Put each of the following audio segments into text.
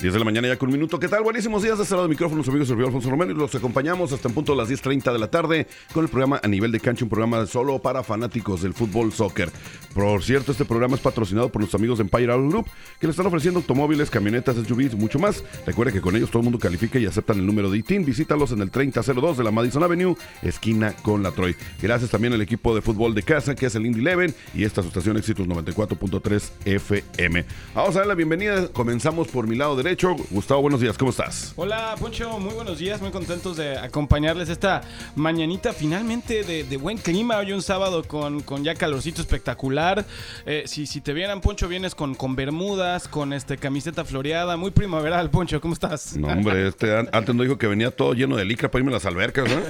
10 de la mañana ya con un minuto. ¿Qué tal? Buenísimos días. De este lado de micrófonos, amigos, servidor Alfonso Romero. Y los acompañamos hasta en punto de las 10.30 de la tarde con el programa A Nivel de Cancha, un programa solo para fanáticos del fútbol soccer. Por cierto, este programa es patrocinado por nuestros amigos de Empire Auto Group, que le están ofreciendo automóviles, camionetas, SUVs y mucho más. Recuerde que con ellos todo el mundo califica y aceptan el número de ITIN. Visítalos en el 3002 de la Madison Avenue, esquina con la Troy. Gracias también al equipo de fútbol de casa, que es el Indy Eleven, y esta estación Éxitos 94.3 FM. Vamos a dar la bienvenida. Comenzamos por mi lado derecho. Gustavo, buenos días, ¿cómo estás? Hola, Poncho, muy buenos días, muy contentos de acompañarles esta mañanita finalmente de, buen clima. Hoy un sábado con, con ya calorcito espectacular. Eh, si, si te vieran, Poncho, vienes con, con bermudas, con este camiseta floreada, muy primaveral, Poncho, ¿cómo estás? No, hombre, este antes no dijo que venía todo lleno de licra para irme a las albercas, ¿no?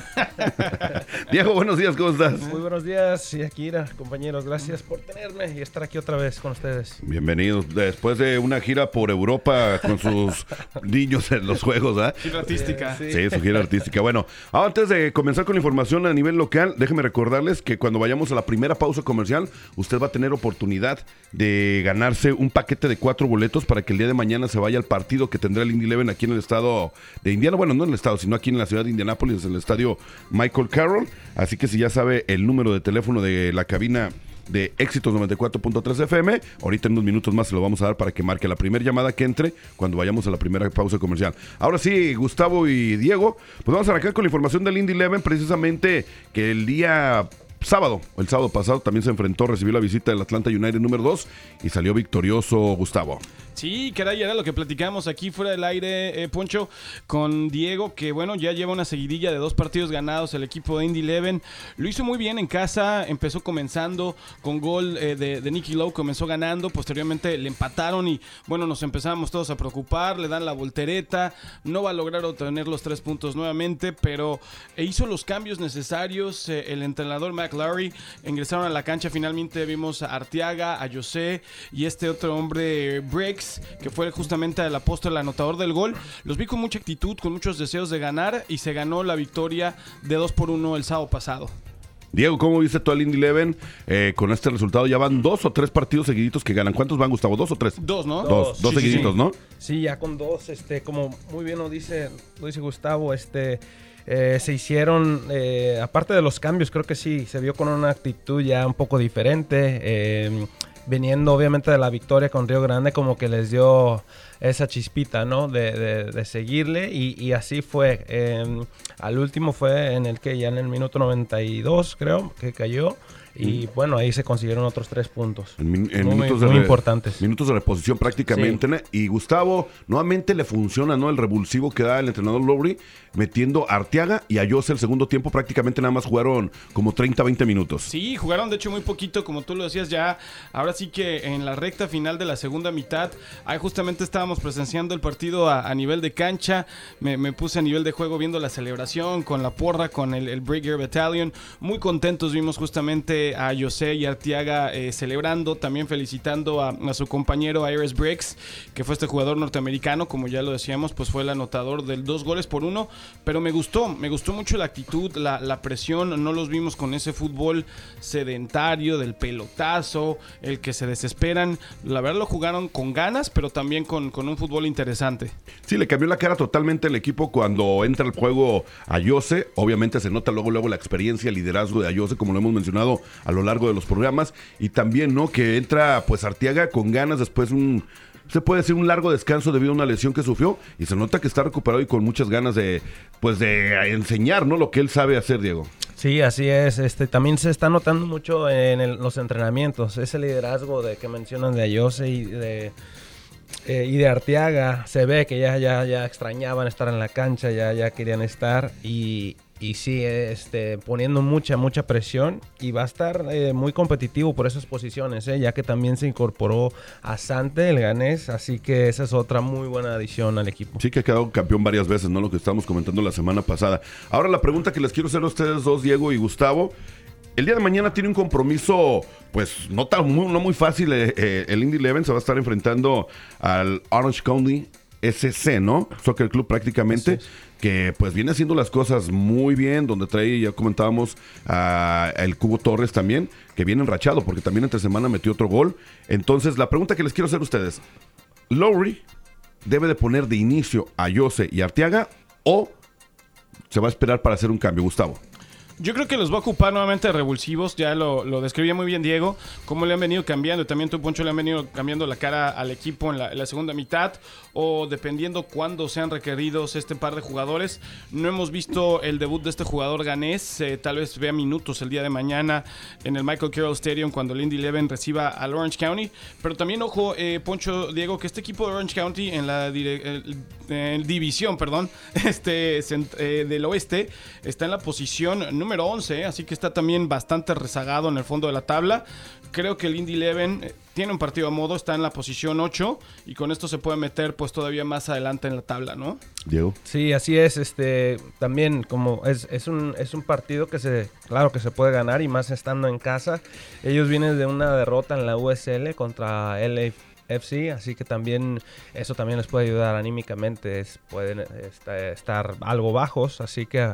Diego, buenos días, ¿cómo estás? Muy buenos días, y Akira, compañeros, gracias por tenerme y estar aquí otra vez con ustedes. Bienvenidos. Después de una gira por Europa con sus niños en los juegos, ¿ah? Gira artística. Sí, su gira artística. Bueno, antes de comenzar con la información a nivel local, déjenme recordarles que cuando vayamos a la primera pausa comercial, usted va a tener oportunidad de ganarse un paquete de cuatro boletos para que el día de mañana se vaya al partido que tendrá el Indy Eleven aquí en el estado de Indiana. Bueno, no en el estado, sino aquí en la ciudad de Indianápolis, en el estadio Michael Carroll. Así que si ya sabe el número de teléfono de la cabina de Éxitos 94.3 FM. Ahorita en unos minutos más se lo vamos a dar para que marque la primera llamada que entre cuando vayamos a la primera pausa comercial. Ahora sí, Gustavo y Diego, pues vamos a arrancar con la información del Indy Eleven, precisamente que el día sábado, el sábado pasado también se enfrentó, recibió la visita del Atlanta United número 2 y salió victorioso Gustavo. Sí, caray, era lo que platicamos aquí fuera del aire, eh, Poncho, con Diego, que bueno, ya lleva una seguidilla de dos partidos ganados el equipo de Indy Eleven. Lo hizo muy bien en casa, empezó comenzando con gol eh, de, Nicky Lowe, comenzó ganando, posteriormente le empataron y bueno, nos empezamos todos a preocupar, le dan la voltereta, no va a lograr obtener los tres puntos nuevamente, pero eh, hizo los cambios necesarios, el entrenador McLaury ingresaron a la cancha, finalmente vimos a Arteaga, a José y este otro hombre, Briggs, que fue justamente el apóstol, el anotador del gol. Los vi con mucha actitud, con muchos deseos de ganar y se ganó la victoria de 2 por 1 el sábado pasado. Diego, ¿cómo viste todo el Indy Eleven eh, con este resultado? Ya van dos o tres partidos seguiditos que ganan. ¿Cuántos van, Gustavo? ¿Dos o tres? Dos, ¿no? Dos, dos, seguiditos, ¿no? Sí, ya con dos, este, como muy bien lo dice, lo dice Gustavo, este, eh, se hicieron, eh, aparte de los cambios, creo que sí, se vio con una actitud ya un poco diferente viniendo obviamente de la victoria con Río Grande, como que les dio esa chispita, ¿no? De, seguirle y, así fue. Em, al último fue en el que ya en el minuto 92, creo, que cayó. Y bueno, ahí se consiguieron otros tres puntos. En, minutos muy importantes. Minutos de reposición prácticamente. Y Gustavo, nuevamente le funciona, ¿no? El revulsivo que da el entrenador Lowry metiendo a Arteaga y a Jose el segundo tiempo prácticamente nada más jugaron como 30, 20 minutos. Sí, jugaron de hecho muy poquito, como tú lo decías ya. Ahora sí que en la recta final de la segunda mitad, ahí justamente estábamos presenciando el partido a, nivel de cancha. Me, puse a nivel de juego viendo la celebración con la porra, con el, el Brigadier Battalion. Muy contentos vimos justamente a José y Arteaga eh, celebrando, también felicitando a, su compañero Iris Briggs, que fue este jugador norteamericano, como ya lo decíamos, pues fue el anotador del dos goles por uno pero me gustó, me gustó mucho la actitud, la, presión, no los vimos con ese fútbol sedentario, del pelotazo, el que se desesperan, la verdad lo jugaron con ganas, pero también con, un fútbol interesante. Sí, le cambió la cara totalmente el equipo cuando entra el juego a Ayose, obviamente se nota luego, luego la experiencia, el liderazgo de Ayose, como lo hemos mencionado a lo largo de los programas, y también, ¿no? Que entra pues Artiaga con ganas después un se puede decir un largo descanso debido a una lesión que sufrió y se nota que está recuperado y con muchas ganas de pues de enseñar, ¿no? Lo que él sabe hacer, Diego. Sí, así es. Este también se está notando mucho en los entrenamientos, ese liderazgo de que mencionan de Ayose y de eh, y de Arteaga se ve que ya, ya, ya extrañaban estar en la cancha, ya, ya querían estar y, y sí, este, poniendo mucha, mucha presión y va a estar eh, muy competitivo por esas posiciones, eh, ya que también se incorporó a Sante, el ganés, así que esa es otra muy buena adición al equipo. Sí que ha quedado campeón varias veces, ¿no? Lo que estábamos comentando la semana pasada. Ahora la pregunta que les quiero hacer a ustedes dos, Diego y Gustavo, el día de mañana tiene un compromiso, pues no tan muy, no muy fácil. eh, eh, el Indy Eleven se va a estar enfrentando al Orange County SC, ¿no? Soccer Club prácticamente. Que pues viene haciendo las cosas muy bien, donde trae, ya comentábamos, a el Cubo Torres también, que viene enrachado, porque también entre semana metió otro gol. Entonces, la pregunta que les quiero hacer a ustedes, ¿Lowry debe de poner de inicio a Jose y Arteaga o se va a esperar para hacer un cambio, Gustavo? Yo creo que los va a ocupar nuevamente revulsivos, ya lo, lo describía muy bien Diego, cómo le han venido cambiando, también tú, Poncho, le han venido cambiando la cara al equipo en la, segunda mitad, o dependiendo cuándo sean requeridos este par de jugadores. No hemos visto el debut de este jugador ganés, eh, tal vez vea minutos el día de mañana en el Michael Carroll Stadium cuando el Indy Eleven reciba al Orange County, pero también ojo, eh, Poncho, Diego, que este equipo de Orange County en la el- el división, perdón, este eh, del oeste está en la posición número 11, eh, así que está también bastante rezagado en el fondo de la tabla. Creo que el Indy Eleven eh, tiene un partido a modo, está en la posición 8 y con esto se puede meter pues todavía más adelante en la tabla, ¿no? Diego. Sí, así es. Este, también como es, es un es un partido que se, claro que se puede ganar y más estando en casa. Ellos vienen de una derrota en la USL contra LAFC, así que también eso también les puede ayudar anímicamente. Es- pueden esta- estar algo bajos, así que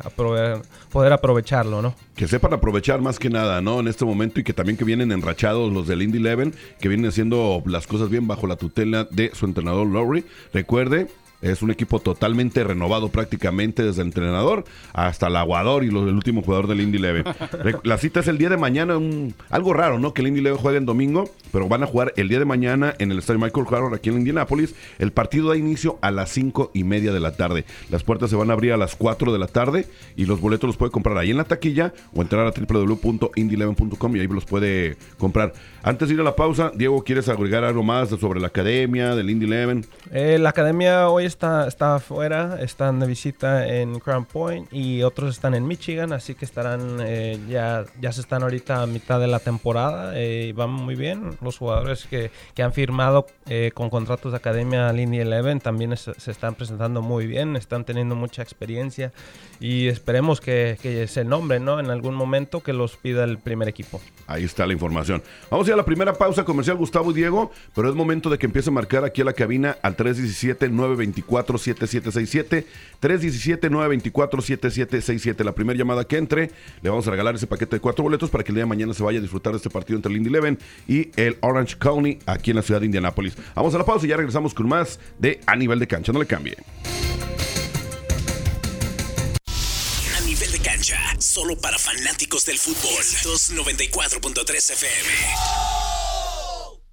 poder aprovecharlo, ¿no? Que sepan aprovechar más que nada, ¿no? En este momento y que también que vienen enrachados los del Indy Eleven, que vienen haciendo las cosas bien bajo la tutela de su entrenador Lowry. Recuerde, es un equipo totalmente renovado prácticamente desde el entrenador hasta el aguador y lo del último jugador del Indy Eleven. Re- La cita es el día de mañana, un- algo raro, ¿no? Que el Indy Eleven juegue en domingo, pero van a jugar el día de mañana en el estadio Michael Carroll aquí en Indianapolis. El partido da inicio a las cinco y media de la tarde. Las puertas se van a abrir a las 4 de la tarde y los boletos los puede comprar ahí en la taquilla o entrar a www.indyeleven.com y ahí los puede comprar. Antes de ir a la pausa, Diego, ¿quieres agregar algo más sobre la academia del Indy Eleven? Eh, la academia hoy está, está afuera, están de visita en Crown Point y otros están en Michigan, así que estarán eh, ya, ya se están ahorita a mitad de la temporada eh, y van muy bien. Los jugadores que, que han firmado eh, con contratos de academia Lindy Eleven también es- se están presentando muy bien, están teniendo mucha experiencia y esperemos que, que se nombren ¿no? en algún momento que los pida el primer equipo. Ahí está la información. Vamos a ir a la primera pausa comercial, Gustavo y Diego, pero es momento de que empiece a marcar aquí a la cabina al 317-924-7767. 317-924-7767. La primera llamada que entre, le vamos a regalar ese paquete de cuatro boletos para que el día de mañana se vaya a disfrutar de este partido entre el Indy Eleven y el Orange County aquí en la ciudad de Indianápolis. Vamos a la pausa y ya regresamos con más de A Nivel de Cancha. No le cambie. A nivel de cancha, solo para fanáticos del fútbol. 294.3 FM.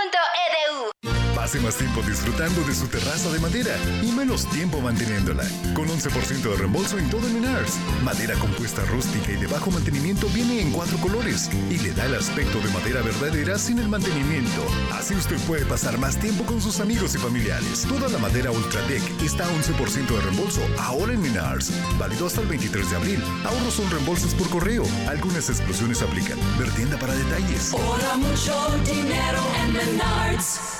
ivytech.edu. Pase más tiempo disfrutando de su terraza de madera y menos tiempo manteniéndola. Con 11% de reembolso en todo Menards. Madera compuesta rústica y de bajo mantenimiento viene en cuatro colores y le da el aspecto de madera verdadera sin el mantenimiento. Así usted puede pasar más tiempo con sus amigos y familiares. Toda la madera Ultradec está a 11% de reembolso ahora en Menards. Válido hasta el 23 de abril. Ahorros son reembolsos por correo. Algunas exclusiones aplican. Ver tienda para detalles. Ahora mucho dinero en Menards.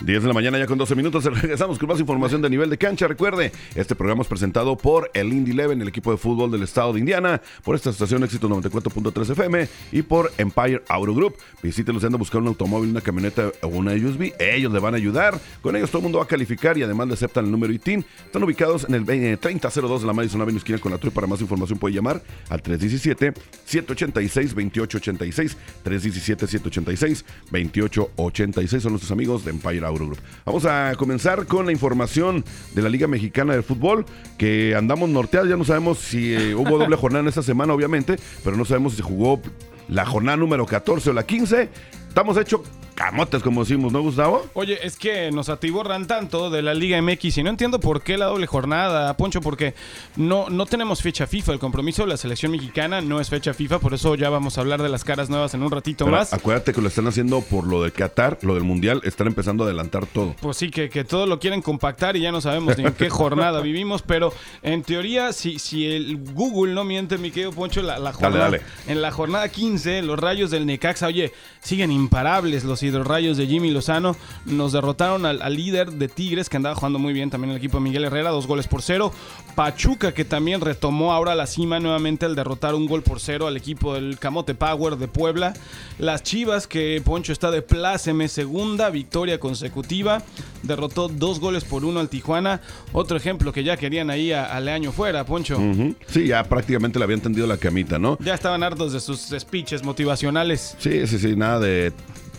10 de la mañana ya con 12 minutos. Regresamos con más información de nivel de cancha. Recuerde, este programa es presentado por el Indy Eleven, el equipo de fútbol del estado de Indiana, por esta estación Éxito 94.3 FM y por Empire Auto Group. Visítelos si anda buscando un automóvil, una camioneta o una USB. Ellos le van a ayudar. Con ellos todo el mundo va a calificar y además aceptan el número ITIN. Están ubicados en el eh, 3002 de la Madison Avenue, esquina con la Troy. Para más información puede llamar al 317-786-2886. 317-786-2886. Son nuestros amigos de Empire Group. Vamos a comenzar con la información de la Liga Mexicana de Fútbol, que andamos norteados, ya no sabemos si eh, hubo doble jornada en esta semana, obviamente, pero no sabemos si se jugó la jornada número 14 o la 15. Estamos hechos camotes, como decimos, ¿no, Gustavo? Oye, es que nos atiborran tanto de la Liga MX y no entiendo por qué la doble jornada, Poncho, porque no, no tenemos fecha FIFA. El compromiso de la selección mexicana no es fecha FIFA, por eso ya vamos a hablar de las caras nuevas en un ratito Pero más. Acuérdate que lo están haciendo por lo del Qatar, lo del Mundial, están empezando a adelantar todo. Pues sí, que, que todo lo quieren compactar y ya no sabemos ni en qué jornada vivimos, pero en teoría, si, si el Google no miente, mi querido Poncho, la, la jornada, dale. en la jornada 15, los rayos del Necaxa, oye, siguen imparables los hidrorrayos de Jimmy Lozano, nos derrotaron al, al líder de Tigres, que andaba jugando muy bien también el equipo de Miguel Herrera, dos goles por cero. Pachuca, que también retomó ahora la cima nuevamente al derrotar un gol por cero al equipo del Camote Power de Puebla. Las Chivas, que Poncho está de pláceme, segunda victoria consecutiva, derrotó dos goles por uno al Tijuana. Otro ejemplo que ya querían ahí a, a Leaño fuera, Poncho. Sí, ya prácticamente le habían tendido la camita, ¿no? Ya estaban hartos de sus speeches motivacionales. Sí, sí, sí, nada de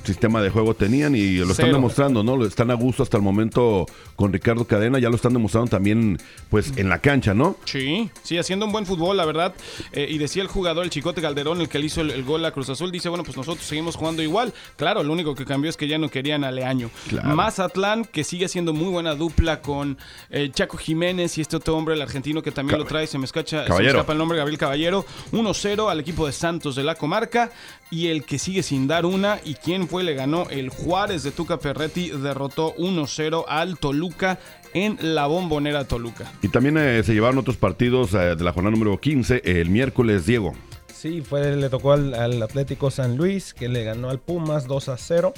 sistema de juego tenían y lo están Cero. demostrando, ¿no? Lo Están a gusto hasta el momento con Ricardo Cadena, ya lo están demostrando también, pues, en la cancha, ¿no? Sí, sí, haciendo un buen fútbol, la verdad. Eh, y decía el jugador, el Chicote Calderón, el que le hizo el, el gol a Cruz Azul, dice, bueno, pues nosotros seguimos jugando igual. Claro, lo único que cambió es que ya no querían a Leaño. Claro. Mazatlán, que sigue haciendo muy buena dupla con eh, Chaco Jiménez y este otro hombre, el argentino que también lo trae, se me, escacha, se me escapa el nombre, Gabriel Caballero. 1-0 al equipo de Santos de la comarca. Y el que sigue sin dar una, ¿y quién fue? Le ganó el Juárez de Tuca Perretti, derrotó 1-0 al Toluca en la bombonera Toluca. Y también eh, se llevaron otros partidos eh, de la jornada número 15, el miércoles, Diego. Sí, fue, le tocó al, al Atlético San Luis, que le ganó al Pumas 2 a 0.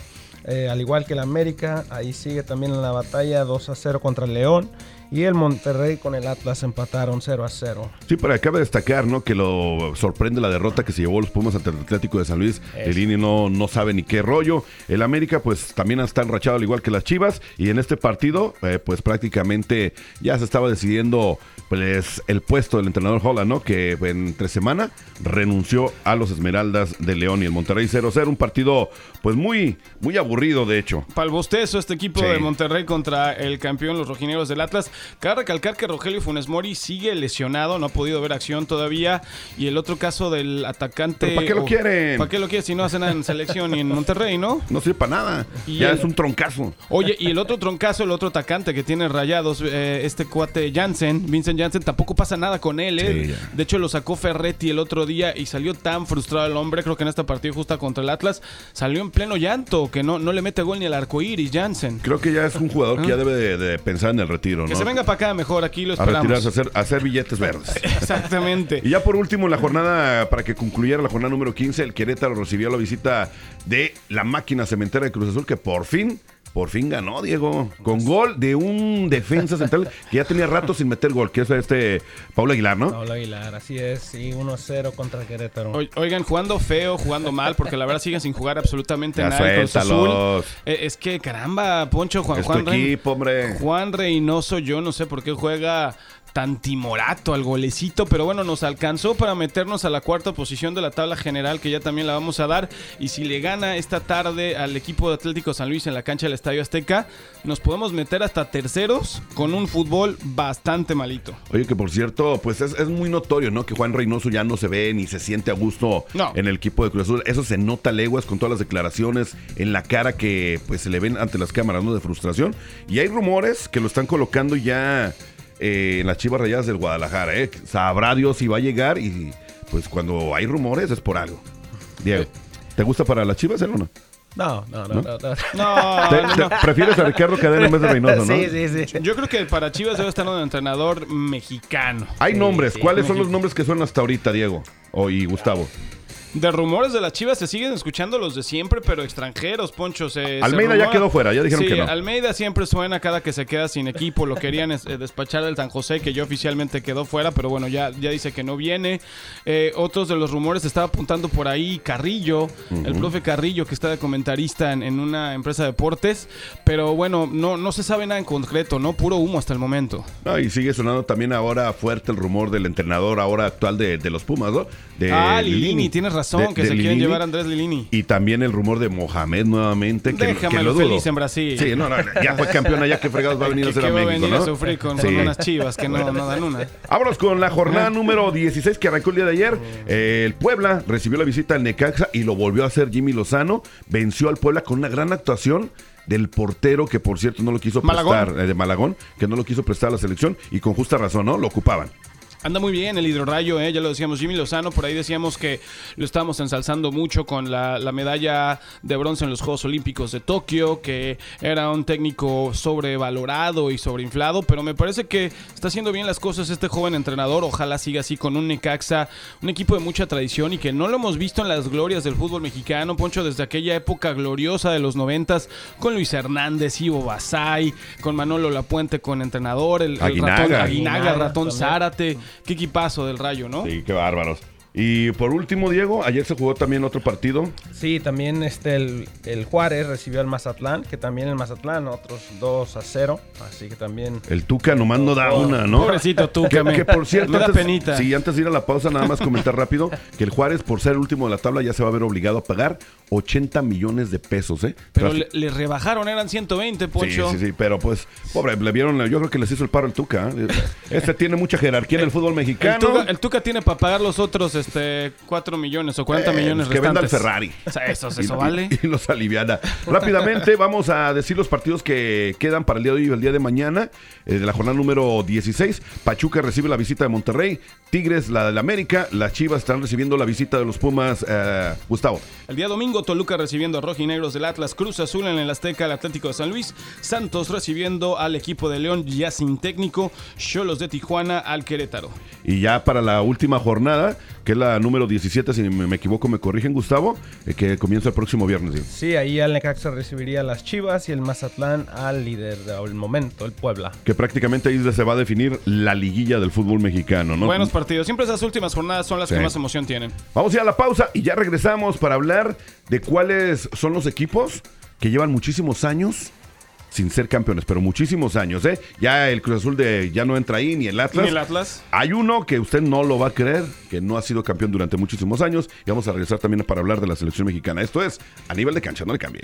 Eh, al igual que el América, ahí sigue también en la batalla 2 a 0 contra el León. Y el Monterrey con el Atlas empataron 0 a 0. Sí, pero cabe destacar, ¿no? Que lo sorprende la derrota que se llevó los Pumas ante el Atlético de San Luis. El INE no, no sabe ni qué rollo. El América, pues también está enrachado al igual que las Chivas. Y en este partido, eh, pues prácticamente ya se estaba decidiendo pues el puesto del entrenador Holland, ¿no? Que entre semana renunció a los Esmeraldas de León y el Monterrey 0-0. Un partido, pues muy, muy aburrido, de hecho. Palbostezo este equipo Sí. de Monterrey contra el campeón, los rojineros del Atlas. Cabe recalcar que Rogelio Funes Mori sigue lesionado, no ha podido ver acción todavía. Y el otro caso del atacante. ¿Pero para qué lo quieren? ¿Para qué lo quieren si no hacen nada en selección y en Monterrey, no? No sirve para nada. Y ya el- es un troncazo. Oye, y el otro troncazo, el otro atacante que tiene rayados, eh, este cuate Jansen, Vincent Jansen, tampoco pasa nada con él. ¿eh? Sí, de hecho, lo sacó Ferretti el otro día y salió tan frustrado el hombre. Creo que en esta partida justa contra el Atlas salió en pleno llanto, que no, no le mete gol ni al arco iris, Jansen. Creo que ya es un jugador que ya debe de, de pensar en el retiro, Que ¿no? se venga para acá mejor, aquí lo a esperamos. retirarse, a hacer, a hacer billetes verdes. Exactamente. Y ya por último, en la jornada, para que concluyera la jornada número 15, el Querétaro recibió la visita de la máquina cementera de Cruz Azul, que por fin, por fin ganó, Diego. Con gol de un defensa central que ya tenía rato sin meter gol, que es este Paulo Aguilar, ¿no? Pablo Aguilar, así es, sí, 1-0 contra Querétaro. O- Oigan, jugando feo, jugando mal, porque la verdad siguen sin jugar absolutamente Ya nada. Azul. Eh, es que caramba, Poncho, Juan, Es tu Juan, Rey- equipo, hombre. Juan Reynoso, yo no sé por qué juega tan timorato al golecito, pero bueno, nos alcanzó para meternos a la cuarta posición de la tabla general, que ya también la vamos a dar. Y si le gana esta tarde al equipo de Atlético San Luis en la cancha del Estadio Azteca, nos podemos meter hasta terceros con un fútbol bastante malito. Oye, que por cierto, pues es, es muy notorio, ¿no? Que Juan Reynoso ya no se ve ni se siente a gusto No. en el equipo de Cruz Azul. Eso se nota leguas con todas las declaraciones en la cara que pues se le ven ante las cámaras, ¿no? De frustración. Y hay rumores que lo están colocando ya eh, en las Chivas Rayadas del Guadalajara, ¿eh? Sabrá Dios si va a llegar y pues cuando hay rumores es por algo. Diego, ¿te gusta para las Chivas, él o no? No, no, no, no. no. No, ¿Te- no, te- no. ¿Prefieres a Ricardo Cadena en vez de Reynoso, no? Sí, sí, sí. Yo creo que para Chivas debe estar un entrenador mexicano. Hay nombres. sí, ¿Cuáles son los nombres que suenan hasta ahorita, Diego? O y Gustavo. De rumores de las Chivas se siguen escuchando los de siempre, pero extranjeros, Poncho. Se, se Almeida ya quedó fuera, ya dijeron Sí, que no. Almeida siempre suena cada que se queda sin equipo. Lo querían es- eh, despachar del San José, que ya oficialmente quedó fuera, pero bueno, ya, ya dice que no viene. Eh, otros de los rumores estaba apuntando por ahí Carrillo, el profe Carrillo, que está de comentarista en, en una empresa de deportes. Pero bueno, no, no se sabe nada en concreto, ¿no? Puro humo hasta el momento. No, y sigue sonando también ahora fuerte el rumor del entrenador ahora actual de, de los Pumas, ¿no? De ah, Lilini, tienes razón, De- que de se quieren Lilini. llevar a Andrés Lilini. Y también el rumor de Mohamed nuevamente. Que, lo dudo. feliz en Brasil. Sí, no, no, ya fue campeón allá, que fregados va a venir a hacer a México, venir ¿no? a sufrir con, Sí. con unas chivas que no, no dan una. Vámonos con la jornada número 16 que arrancó el día de ayer. Eh, el Puebla recibió la visita al Necaxa y lo volvió a hacer Jimmy Lozano. Venció al Puebla con una gran actuación del portero que por cierto no lo quiso Malagón. prestar, eh, de Malagón, que no lo quiso prestar a la selección y con justa razón, ¿no? Lo ocupaban. Anda muy bien el hidrorrayo, ¿eh? ya lo decíamos, Jimmy Lozano, por ahí decíamos que lo estábamos ensalzando mucho con la, la medalla de bronce en los Juegos Olímpicos de Tokio, que era un técnico sobrevalorado y sobreinflado, pero me parece que está haciendo bien las cosas este joven entrenador, ojalá siga así con un Necaxa, un equipo de mucha tradición y que no lo hemos visto en las glorias del fútbol mexicano, Poncho, desde aquella época gloriosa de los noventas, con Luis Hernández, Ivo Basay, con Manolo Lapuente con entrenador, el, el Aguinaga. ratón Aguinaga, el Aguinaga ratón también. Zárate, qué equipazo del Rayo, ¿no? Sí, qué bárbaros. Y por último, Diego, ayer se jugó también otro partido. Sí, también este, el, el Juárez recibió al Mazatlán, que también el Mazatlán, otros 2 a 0. Así que también. El Tuca nomás no da una, ¿no? Pobrecito Tuca, Que, que por cierto, antes, penita. sí, antes de ir a la pausa, nada más comentar rápido que el Juárez, por ser el último de la tabla, ya se va a ver obligado a pagar 80 millones de pesos, ¿eh? Pero Pero- le, le rebajaron, eran 120, Poncho. Sí, sí, sí, pero pues, pobre, le vieron, yo creo que les hizo el paro el Tuca. ¿eh? Este tiene mucha jerarquía en el fútbol El mexicano. Tuca, el Tuca tiene para pagar los otros este, 4 millones o 40 Eh, millones que venda el. Ferrari. O sea, eso, Y- eso y- vale. Y, los aliviana. Rápidamente vamos a decir los partidos que quedan para el día de hoy y el día de mañana. eh, de la jornada número 16. Pachuca recibe la visita de Monterrey. Tigres, la del América. Las Chivas están recibiendo la visita de los Pumas. eh, Gustavo. El día domingo, Toluca recibiendo a Rojinegros del Atlas, Cruz Azul en el Azteca, el Atlético de San Luis, Santos recibiendo al equipo de León ya sin técnico, Cholos de Tijuana al Querétaro. Y ya para la última jornada, que es la número 17, si me me equivoco, me corrigen, Gustavo, eh, que comienza el próximo viernes. Sí, ahí el Necaxa recibiría a las Chivas y el Mazatlán al líder del momento, el Puebla. Que prácticamente ahí se va a definir la liguilla del fútbol mexicano, ¿no? Buenos partidos. Siempre esas últimas jornadas son las Sí. que más emoción tienen. Vamos a ir a la pausa y ya regresamos para hablar de cuáles son los equipos que llevan muchísimos años sin ser campeones, pero muchísimos años, ¿eh? Ya el Cruz Azul de ya no entra ahí, ni el Atlas. Ni el Atlas. Hay uno que usted no lo va a creer, que no ha sido campeón durante muchísimos años. Y vamos a regresar también para hablar de la selección mexicana. Esto es a nivel de cancha, no le cambie.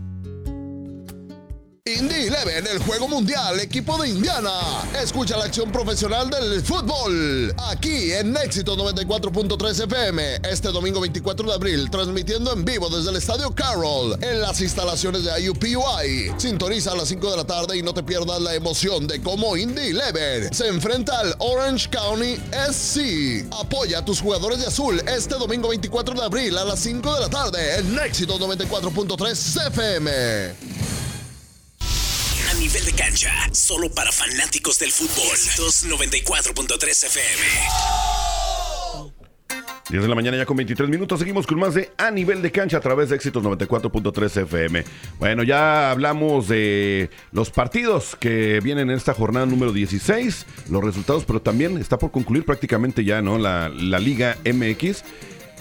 Indy Eleven, el juego mundial, equipo de Indiana. Escucha la acción profesional del fútbol. Aquí en Éxito 94.3 FM. Este domingo 24 de abril, transmitiendo en vivo desde el Estadio Carroll, en las instalaciones de IUPUI. Sintoniza a las 5 de la tarde y no te pierdas la emoción de cómo Indy Eleven se enfrenta al Orange County SC. Apoya a tus jugadores de azul este domingo 24 de abril a las 5 de la tarde en Éxito 94.3 FM. Nivel de cancha, solo para fanáticos del fútbol. Éxitos 94.3 FM. 10 de la mañana ya con 23 minutos. Seguimos con más de A Nivel de Cancha a través de Éxitos 94.3 FM. Bueno, ya hablamos de los partidos que vienen en esta jornada número 16, los resultados, pero también está por concluir prácticamente ya, ¿no? La, la Liga MX.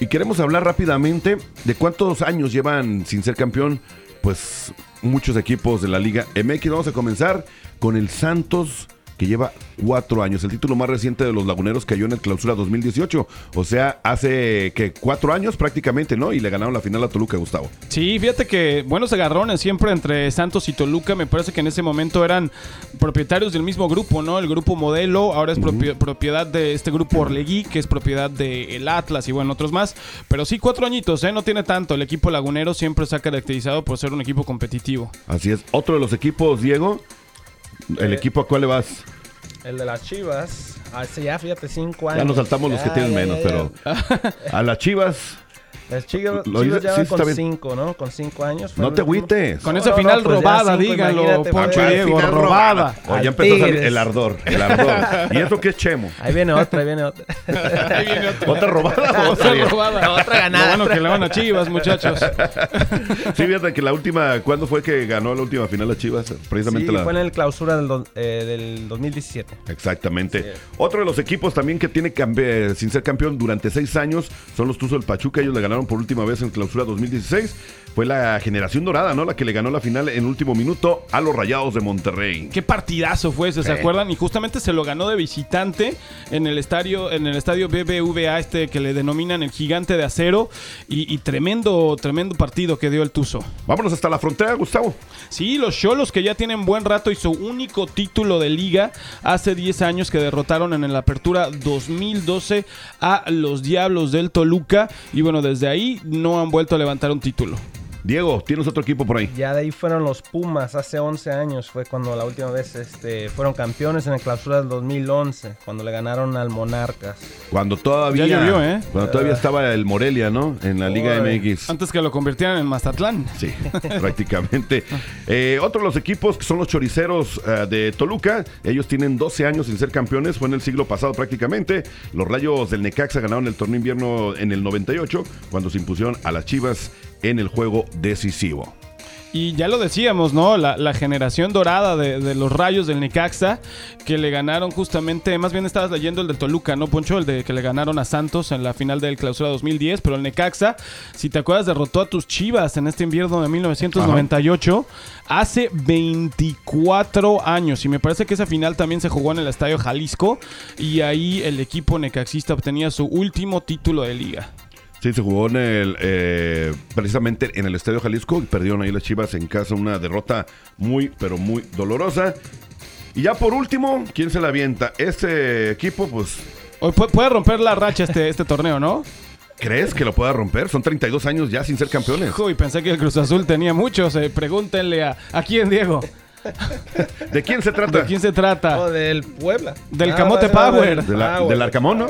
Y queremos hablar rápidamente de cuántos años llevan sin ser campeón, pues muchos equipos de la Liga MX. Vamos a comenzar con el Santos que lleva cuatro años. El título más reciente de los laguneros cayó en el clausura 2018. O sea, hace que cuatro años prácticamente, ¿no? Y le ganaron la final a Toluca, Gustavo. Sí, fíjate que buenos agarrones siempre entre Santos y Toluca. Me parece que en ese momento eran propietarios del mismo grupo, ¿no? El grupo Modelo ahora es propi- propiedad de este grupo Orlegui, que es propiedad del Atlas y bueno, otros más. Pero sí, cuatro añitos, ¿eh? No tiene tanto. El equipo lagunero siempre se ha caracterizado por ser un equipo competitivo. Así es. Otro de los equipos, Diego. ¿El Eh, equipo a cuál le vas? El de las Chivas, hace ya, fíjate, cinco años. Ya nos saltamos los que tienen ya, menos, ya, pero a las Chivas. Las Chivas, Lo Chivas dice- ya sí, con bien. cinco, ¿no? Con cinco años. No te último. agüites. Con No, esa no, final pues robada, cinco, díganlo, imagínate, Poncho pues. Diego, robada. Al ya empezó a salir el ardor, el ardor. ¿Y eso qué es Chemo? Ahí viene otra, ahí viene otra. Ahí viene otra. ¿Otra robada o otra robada. Otra ganada. Lo bueno que le van a Chivas, muchachos. Sí, fíjate que la última, ¿cuándo fue que ganó la última final a Chivas? Precisamente Sí, la... fue en el clausura del, do- eh, del 2017. Exactamente. Otro de los equipos también que tiene sin ser campeón durante seis años son los Tuzos del Pachuca. Ellos le ganaron por última vez en clausura 2016. Fue la generación dorada, ¿no? La que le ganó la final en último minuto a los Rayados de Monterrey. Qué partidazo fue ese, ¿se acuerdan? Y justamente se lo ganó de visitante en el estadio, en el estadio BBVA, este que le denominan el gigante de acero. Y, y tremendo, tremendo partido que dio el Tuzo. Vámonos hasta la frontera, Gustavo. Sí, los Cholos que ya tienen buen rato y su único título de liga hace 10 años que derrotaron en la apertura 2012 a los Diablos del Toluca. Y bueno, desde ahí no han vuelto a levantar un título. Diego, tienes otro equipo por ahí. Ya de ahí fueron los Pumas, hace 11 años fue cuando la última vez este, fueron campeones en el clausura del 2011, cuando le ganaron al Monarcas. Cuando todavía, Ya llovió, ¿eh? Cuando todavía estaba el Morelia, ¿no? En la Liga. MX. Antes que lo convirtieran en Mazatlán. Sí, prácticamente. Eh, otro de los equipos que son los choriceros eh, de Toluca, ellos tienen 12 años sin ser campeones, fue en el siglo pasado prácticamente. Los Rayos del Necaxa ganaron el torneo invierno en el 98, cuando se impusieron a las Chivas en el juego decisivo. Y ya lo decíamos, ¿no? La, generación dorada de, de los rayos del Necaxa, que le ganaron justamente, más bien estabas leyendo el del Toluca, ¿no, Poncho? El de que le ganaron a Santos en la final del clausura 2010, pero el Necaxa, si te acuerdas, derrotó a tus chivas en este invierno de 1998, hace 24 años. Y me parece que esa final también se jugó en el Estadio Jalisco, y ahí el equipo necaxista obtenía su último título de liga. Sí, se jugó en el, eh, precisamente en el Estadio Jalisco y perdieron ahí las Chivas en casa una derrota muy, pero muy dolorosa. Y ya por último, ¿quién se la avienta? Este equipo, pues, Hoy pu- puede romper la racha este, este torneo, ¿no? ¿crees que lo pueda romper? Son 32 años ya sin ser campeones. Uy, pensé que el Cruz Azul tenía muchos. eh, pregúntenle a, a quién, Diego. ¿De quién se trata? ¿De quién se trata? Oh, del Puebla. Del Ah, Camote Power. De la- Power, del Arcamón, ¿no?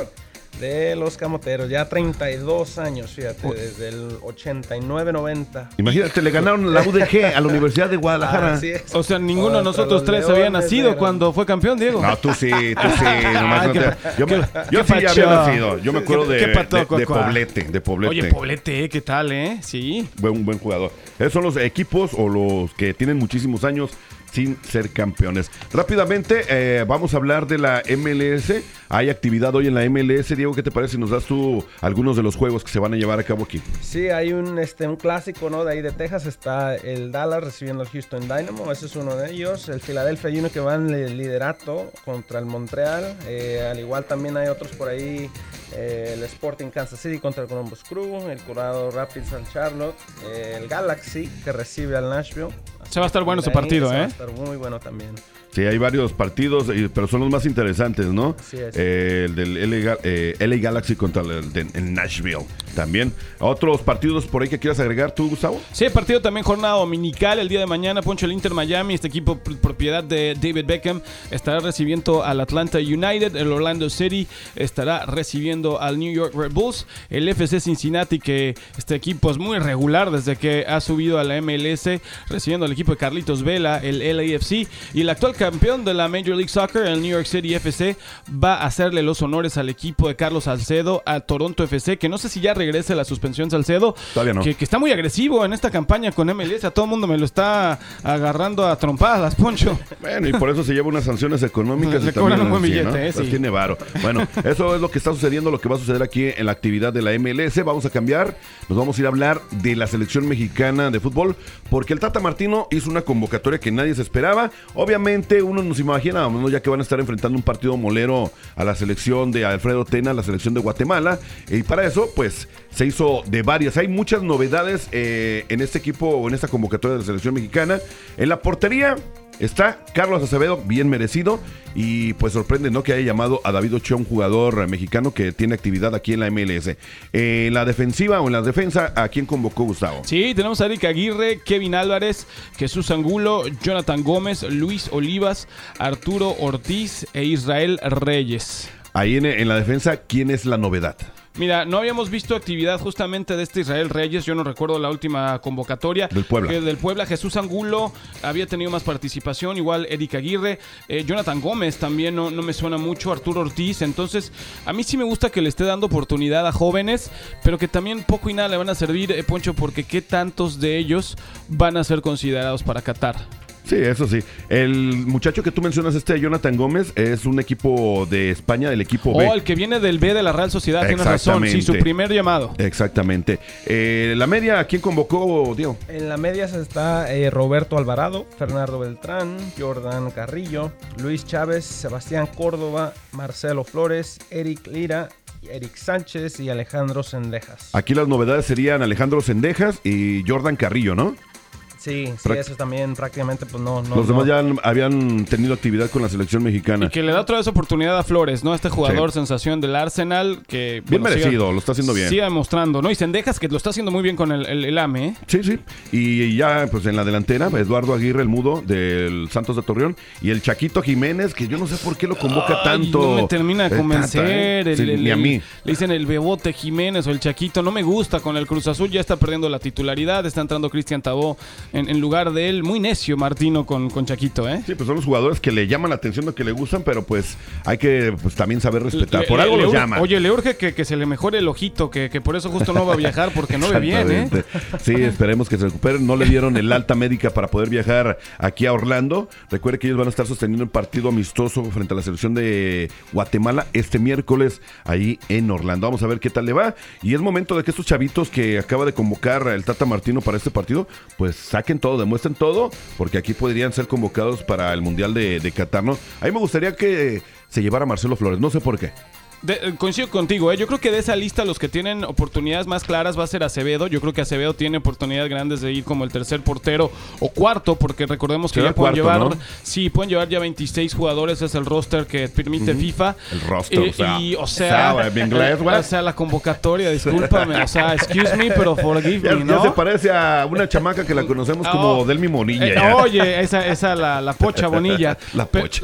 De los camoteros, ya 32 años, fíjate, desde el 89-90. Imagínate, le ganaron la UDG a la Universidad de Guadalajara. Así es. O sea, ninguno de nosotros tres había nacido eran- cuando fue campeón, Diego. No, tú sí, tú sí. nomás Ay, no qué te- pa- yo me- qué- yo qué sí había nacido. Yo me acuerdo ¿Qué- de, de- de? Poblete, de Poblete. Oye, Poblete, ¿qué tal, eh? Sí. Buen, buen jugador. Esos son los equipos o los que tienen muchísimos años sin ser campeones. Rápidamente, eh, vamos a hablar de la MLS. Hay actividad hoy en la MLS. Diego, ¿qué te parece nos das tú algunos de los juegos que se van a llevar a cabo aquí? Sí, hay un, este, un clásico, ¿no? De ahí de Texas está el Dallas recibiendo al Houston Dynamo, ese es uno de ellos. El Philadelphia uno que va en el liderato contra el Montreal. Eh, al igual también hay otros por ahí, eh, el Sporting Kansas City contra el Columbus Crew, el Colorado Rapids al Charlotte, el Galaxy que recibe al Nashville. Se va a estar bueno ese partido, se Va a ¿eh? estar muy bueno también. Sí, hay varios partidos, pero son los más interesantes, ¿no? Así es. Eh, el del LA, eh, LA Galaxy contra el, de- Nashville también. ¿Otros partidos por ahí que quieras agregar tú, Gustavo? Sí, partido también jornada dominical el día de mañana. Poncho el Inter Miami, este equipo pr- propiedad de David Beckham, estará recibiendo al Atlanta United. El Orlando City estará recibiendo al New York Red Bulls. El FC Cincinnati, que este equipo es muy regular desde que ha subido a la MLS, recibiendo al equipo de Carlitos Vela, el LAFC. Y el actual campeón de la Major League Soccer, el New York City FC, va a hacerle los honores al equipo de Carlos Salcedo, a Toronto FC, que no sé si ya regrese la suspensión Salcedo. Todavía no. Que, que está muy agresivo en esta campaña con MLS. A todo el mundo me lo está agarrando a trompadas, Poncho. Bueno, y por eso se lleva unas sanciones económicas. Le cobran un buen billete, ¿no? eh, sí. tiene varo. Bueno, eso es lo que está sucediendo, lo que va a suceder aquí en la actividad de la MLS. Vamos a cambiar, nos vamos a ir a hablar de la selección mexicana de fútbol, porque el Tata Martino hizo una convocatoria que nadie se esperaba. Obviamente, uno nos imaginábamos, ¿no? ya que van a estar enfrentando un partido molero a la selección de Alfredo Tena, la selección de Guatemala. Y para eso, pues, se hizo de varias. Hay muchas novedades eh, en este equipo en esta convocatoria de la selección mexicana. En la portería. Está Carlos Acevedo, bien merecido, y pues sorprende ¿no? que haya llamado a David Ochoa, un jugador eh, mexicano que tiene actividad aquí en la MLS. Eh, en la defensiva o en la defensa, ¿a quién convocó Gustavo? Sí, tenemos a Eric Aguirre, Kevin Álvarez, Jesús Angulo, Jonathan Gómez, Luis Olivas, Arturo Ortiz e Israel Reyes. Ahí en, en la defensa, ¿quién es la novedad? Mira, no habíamos visto actividad justamente de este Israel Reyes. Yo no recuerdo la última convocatoria. Del Puebla. Del Puebla, Jesús Angulo había tenido más participación. Igual Eric Aguirre. Eh, Jonathan Gómez también no, no me suena mucho. Arturo Ortiz. Entonces, a mí sí me gusta que le esté dando oportunidad a jóvenes. Pero que también poco y nada le van a servir, eh, Poncho, porque qué tantos de ellos van a ser considerados para Qatar. Sí, eso sí. El muchacho que tú mencionas, este Jonathan Gómez, es un equipo de España, del equipo B. O el que viene del B de la Real Sociedad, tienes razón. Sí, su primer llamado. Exactamente. Eh, la media, ¿a quién convocó, Diego? En la media está eh, Roberto Alvarado, Fernando Beltrán, Jordan Carrillo, Luis Chávez, Sebastián Córdoba, Marcelo Flores, Eric Lira Eric Sánchez y Alejandro Sendejas. Aquí las novedades serían Alejandro Sendejas y Jordan Carrillo, ¿no? Sí, sí, eso también prácticamente pues no. Los demás ya habían tenido actividad con la selección mexicana. Y que le da otra vez oportunidad a Flores, ¿no? Este jugador sensación del Arsenal que... Bien merecido, lo está haciendo bien. Sigue demostrando, ¿no? Y Sendejas que lo está haciendo muy bien con el, el, AME, ¿eh? Sí, sí. Y ya pues en la delantera, Eduardo Aguirre, el mudo del Santos de Torreón, y el Chaquito Jiménez, que yo no sé por qué lo convoca tanto. No me termina de convencer. ¿eh? ni a mí. Le dicen el Bebote Jiménez o el Chaquito, no me gusta con el Cruz Azul, ya está perdiendo la titularidad, está entrando Cristian Tabó en, lugar de él. Muy necio Martino con, con Chaquito, ¿eh? Sí, pues son los jugadores que le llaman la atención, lo que le gustan, pero pues hay que pues, también saber respetar. por algo los llama. Oye, le urge que, se le mejore el ojito, que, por eso justo no va a viajar, porque no ve bien, ¿eh? Sí, esperemos que se recupere. No le dieron el alta médica para poder viajar aquí a Orlando. Recuerde que ellos van a estar sosteniendo el partido amistoso frente a la selección de Guatemala este miércoles ahí en Orlando. Vamos a ver qué tal le va. Y es momento de que estos chavitos que acaba de convocar el Tata Martino para este partido, pues saquen todo, demuestren todo, porque aquí podrían ser convocados para el Mundial de, de Qatar. A mí me gustaría que se llevara Marcelo Flores, no sé por qué. Eh, coincido contigo, ¿eh? yo creo que de esa lista los que tienen oportunidades más claras va a ser Acevedo. Yo creo que Acevedo tiene oportunidades grandes de ir como el tercer portero o cuarto, porque recordemos que ya pueden llevar, sí, pueden llevar ya 26 jugadores, es el roster que permite FIFA. El roster, o sea, y, o sea, o sea, la convocatoria, discúlpame, o sea, excuse me, pero forgive ya, me, ¿no? Ya se parece a una chamaca que la conocemos como oh, Delmi Monilla. Eh, oye, esa, esa la, la pocha Bonilla. la pocha.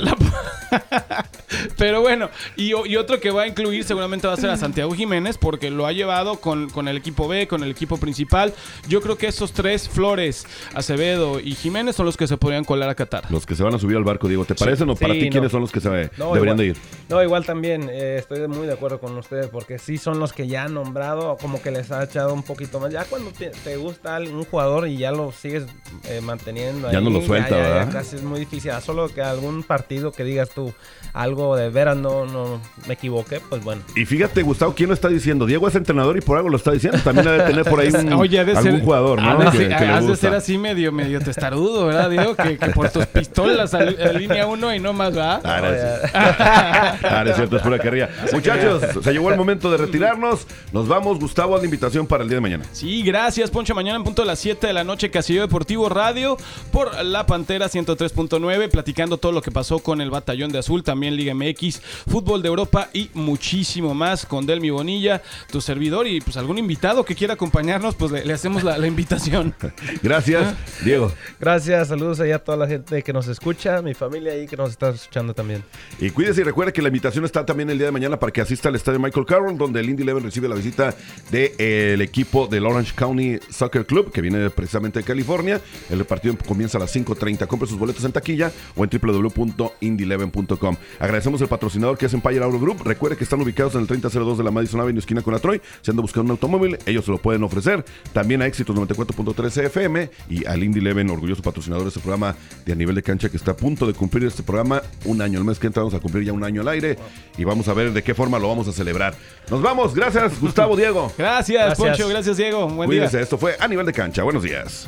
pero bueno, y, y otro que va incluir seguramente va a ser a Santiago Jiménez porque lo ha llevado con, con el equipo B, con el equipo principal. Yo creo que esos tres, Flores, Acevedo y Jiménez, son los que se podrían colar a Qatar. Los que se van a subir al barco, Diego. ¿Te parece o para ti quiénes son los que se deberían de ir? No, igual también eh, estoy muy de acuerdo con ustedes porque sí son los que ya han nombrado, como que les ha echado un poquito más. Ya cuando te, gusta un jugador y ya lo sigues eh, manteniendo. Ya no lo suelta, ¿verdad? casi es muy difícil. Solo que algún partido que digas tú algo de veras no, no me equivoqué, pues bueno. Y fíjate, Gustavo, ¿quién lo está diciendo? Diego es entrenador y por algo lo está diciendo. También debe tener por ahí un, algún jugador, ¿no? Has de, ser así medio, medio testarudo, ¿verdad, Diego? Que, por tus pistolas a, línea uno y no más, ¿verdad? Ah, ah, es cierto, es pura carrilla. Muchachos, se llegó el momento de retirarnos. Nos vamos, Gustavo, a la invitación para el día de mañana. Sí, gracias, Poncho. Mañana en punto de las 7 de la noche, Casillo Deportivo Radio, por La Pantera 103.9, platicando todo lo que pasó con el Batallón de Azul, también Liga MX, Fútbol de Europa y muchísimo más con Delmi Bonilla, tu servidor y pues algún invitado que quiera acompañarnos, pues le, hacemos la, invitación. Gracias, Diego. Gracias, saludos allá a toda la gente que nos escucha, mi familia ahí que nos está escuchando también. Y cuídese y recuerde que la invitación está también el día de mañana para que asista al estadio Michael Carroll, donde el Indy Eleven recibe la visita del de, eh, equipo del Orange County Soccer Club, que viene precisamente de California. El partido comienza a las 5.30. Compre sus boletos en taquilla o en Agradecemos el patrocinador que es Empire Auto Group. Recuerde que están ubicados en el 3002 de la Madison Avenue, esquina con la Troy. Si anda buscando un automóvil, ellos se lo pueden ofrecer. También a Éxitos 94.3 FM y al Indy Leven, orgulloso patrocinador de este programa de a nivel de cancha que está a punto de cumplir este programa un año. El mes que entra vamos a cumplir ya un año al aire y vamos a ver de qué forma lo vamos a celebrar. Nos vamos. Gracias, Gustavo Diego. Gracias, Poncho. Gracias, Diego. Buen Cuídense. Esto fue a nivel de cancha. Buenos días.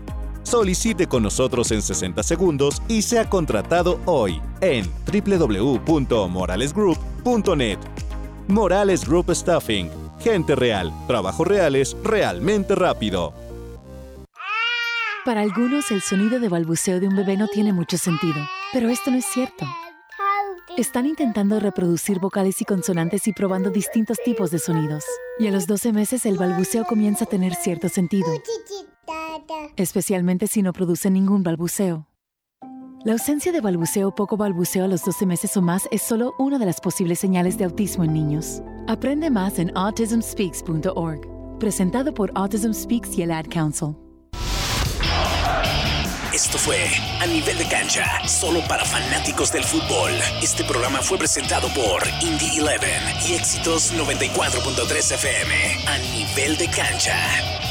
Solicite con nosotros en 60 segundos y sea contratado hoy en www.moralesgroup.net. Morales Group Staffing. Gente real, trabajos reales, realmente rápido. Para algunos, el sonido de balbuceo de un bebé no tiene mucho sentido, pero esto no es cierto. Están intentando reproducir vocales y consonantes y probando distintos tipos de sonidos. Y a los 12 meses el balbuceo comienza a tener cierto sentido, especialmente si no produce ningún balbuceo. La ausencia de balbuceo o poco balbuceo a los 12 meses o más es solo una de las posibles señales de autismo en niños. Aprende más en autismspeaks.org, presentado por Autism Speaks y el Ad Council. Esto fue A Nivel de Cancha, solo para fanáticos del fútbol. Este programa fue presentado por Indie 11 y Éxitos 94.3 FM. A Nivel de Cancha.